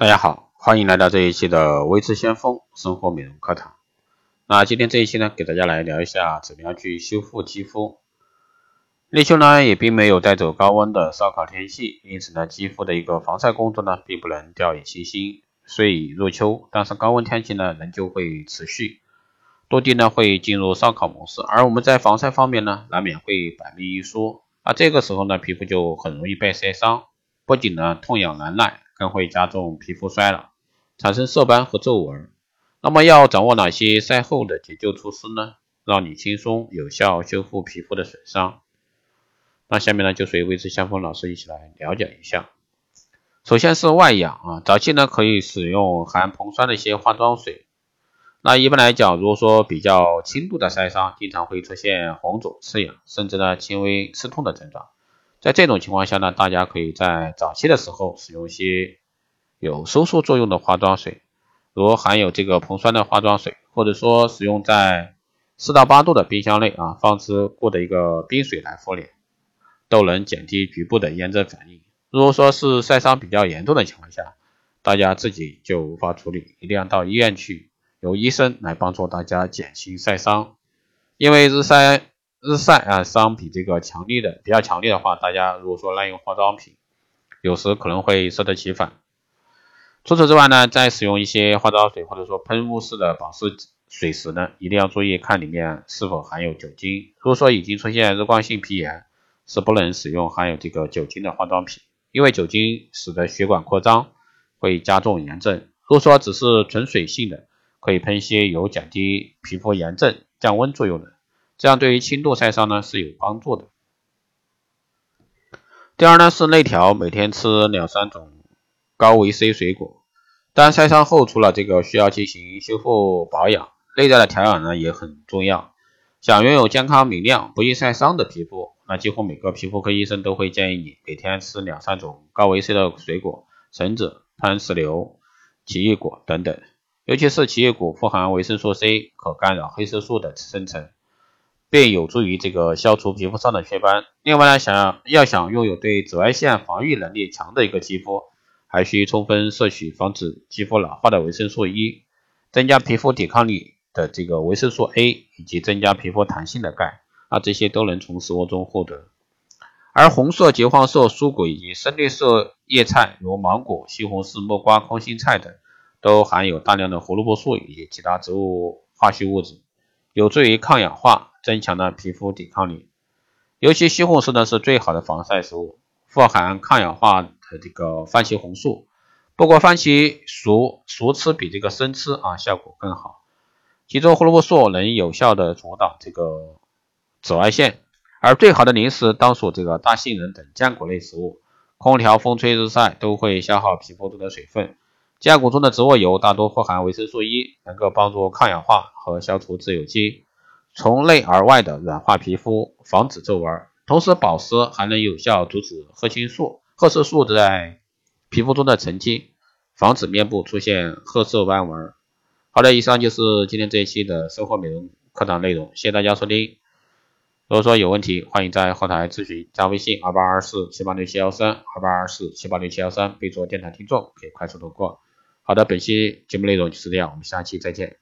大家好，欢迎来到这一期的微知先锋生活美容课堂。那今天这一期呢，给大家来聊一下怎么样去修复肌肤。立秋呢也并没有带走高温的烧烤天气，因此呢，肌肤的一个防晒工作呢，并不能掉以轻心。虽已入秋，但是高温天气呢仍旧会持续，多地呢会进入烧烤模式，而我们在防晒方面呢，难免会百密一疏。那这个时候呢，皮肤就很容易被晒伤，不仅呢痛痒难耐。更会加重皮肤衰老，产生色斑和皱纹。那么要掌握哪些晒后的解救措施呢？让你轻松有效修复皮肤的损伤。那下面呢就随微知相锋老师一起来了解一下。首先是外养啊，早期呢可以使用含硼酸的一些化妆水。那一般来讲，如果说比较轻度的晒伤，经常会出现红肿、刺痒，甚至呢轻微刺痛的症状。在这种情况下呢，大家可以在早期的时候使用一些有收缩作用的化妆水，如含有这个硼酸的化妆水，或者说使用在四到八度的冰箱内啊放置过的一个冰水来敷脸，都能减低局部的炎症反应。如果说是晒伤比较严重的情况下，大家自己就无法处理，一定要到医院去，由医生来帮助大家减轻晒伤，因为日晒。日晒啊，相比这个强烈的比较强烈的话，大家如果说滥用化妆品，有时可能会适得其反。除此之外呢，在使用一些化妆水或者说喷雾式的保湿水时呢，一定要注意看里面是否含有酒精。如果说已经出现日光性皮炎，是不能使用含有这个酒精的化妆品，因为酒精使得血管扩张，会加重炎症。如果说只是纯水性的，可以喷一些有降低皮肤炎症、降温作用的。这样对于轻度晒伤呢是有帮助的。第二呢是内调，每天吃两三种高维 C 水果。当晒伤后，除了这个需要进行修复保养，内在的调养呢也很重要。想拥有健康明亮、不易晒伤的皮肤，那几乎每个皮肤科医生都会建议你每天吃两三种高维 C 的水果，橙子、番石榴、奇异果等等。尤其是奇异果富含维生素 C，可干扰黑色素的生成。便有助于这个消除皮肤上的雀斑。另外呢，想要要想拥有对紫外线防御能力强的一个肌肤，还需充分摄取防止肌肤老化的维生素 E，增加皮肤抵抗力的这个维生素 A，以及增加皮肤弹性的钙。啊，这些都能从食物中获得。而红色结黄色蔬果以及深绿色叶菜，如芒果、西红柿、木瓜、空心菜等，都含有大量的胡萝卜素以及其他植物化学物质，有助于抗氧化。增强了皮肤抵抗力，尤其西红柿呢是最好的防晒食物，富含抗氧化的这个番茄红素。不过番茄熟熟吃比这个生吃啊效果更好。其中胡萝卜素能有效的阻挡这个紫外线，而最好的零食当属这个大杏仁等坚果类食物。空调、风吹日晒都会消耗皮肤中的水分。坚果中的植物油大多富含维生素 E，能够帮助抗氧化和消除自由基。从内而外的软化皮肤，防止皱纹，同时保湿还能有效阻止褐青素、褐色素在皮肤中的沉积，防止面部出现褐色斑纹。好的，以上就是今天这一期的生活美容课堂内容，谢谢大家收听。如果说有问题，欢迎在后台咨询，加微信二八二四七八六七幺三二八二四七八六七幺三，备注电台听众，可以快速通过。好的，本期节目内容就是这样，我们下期再见。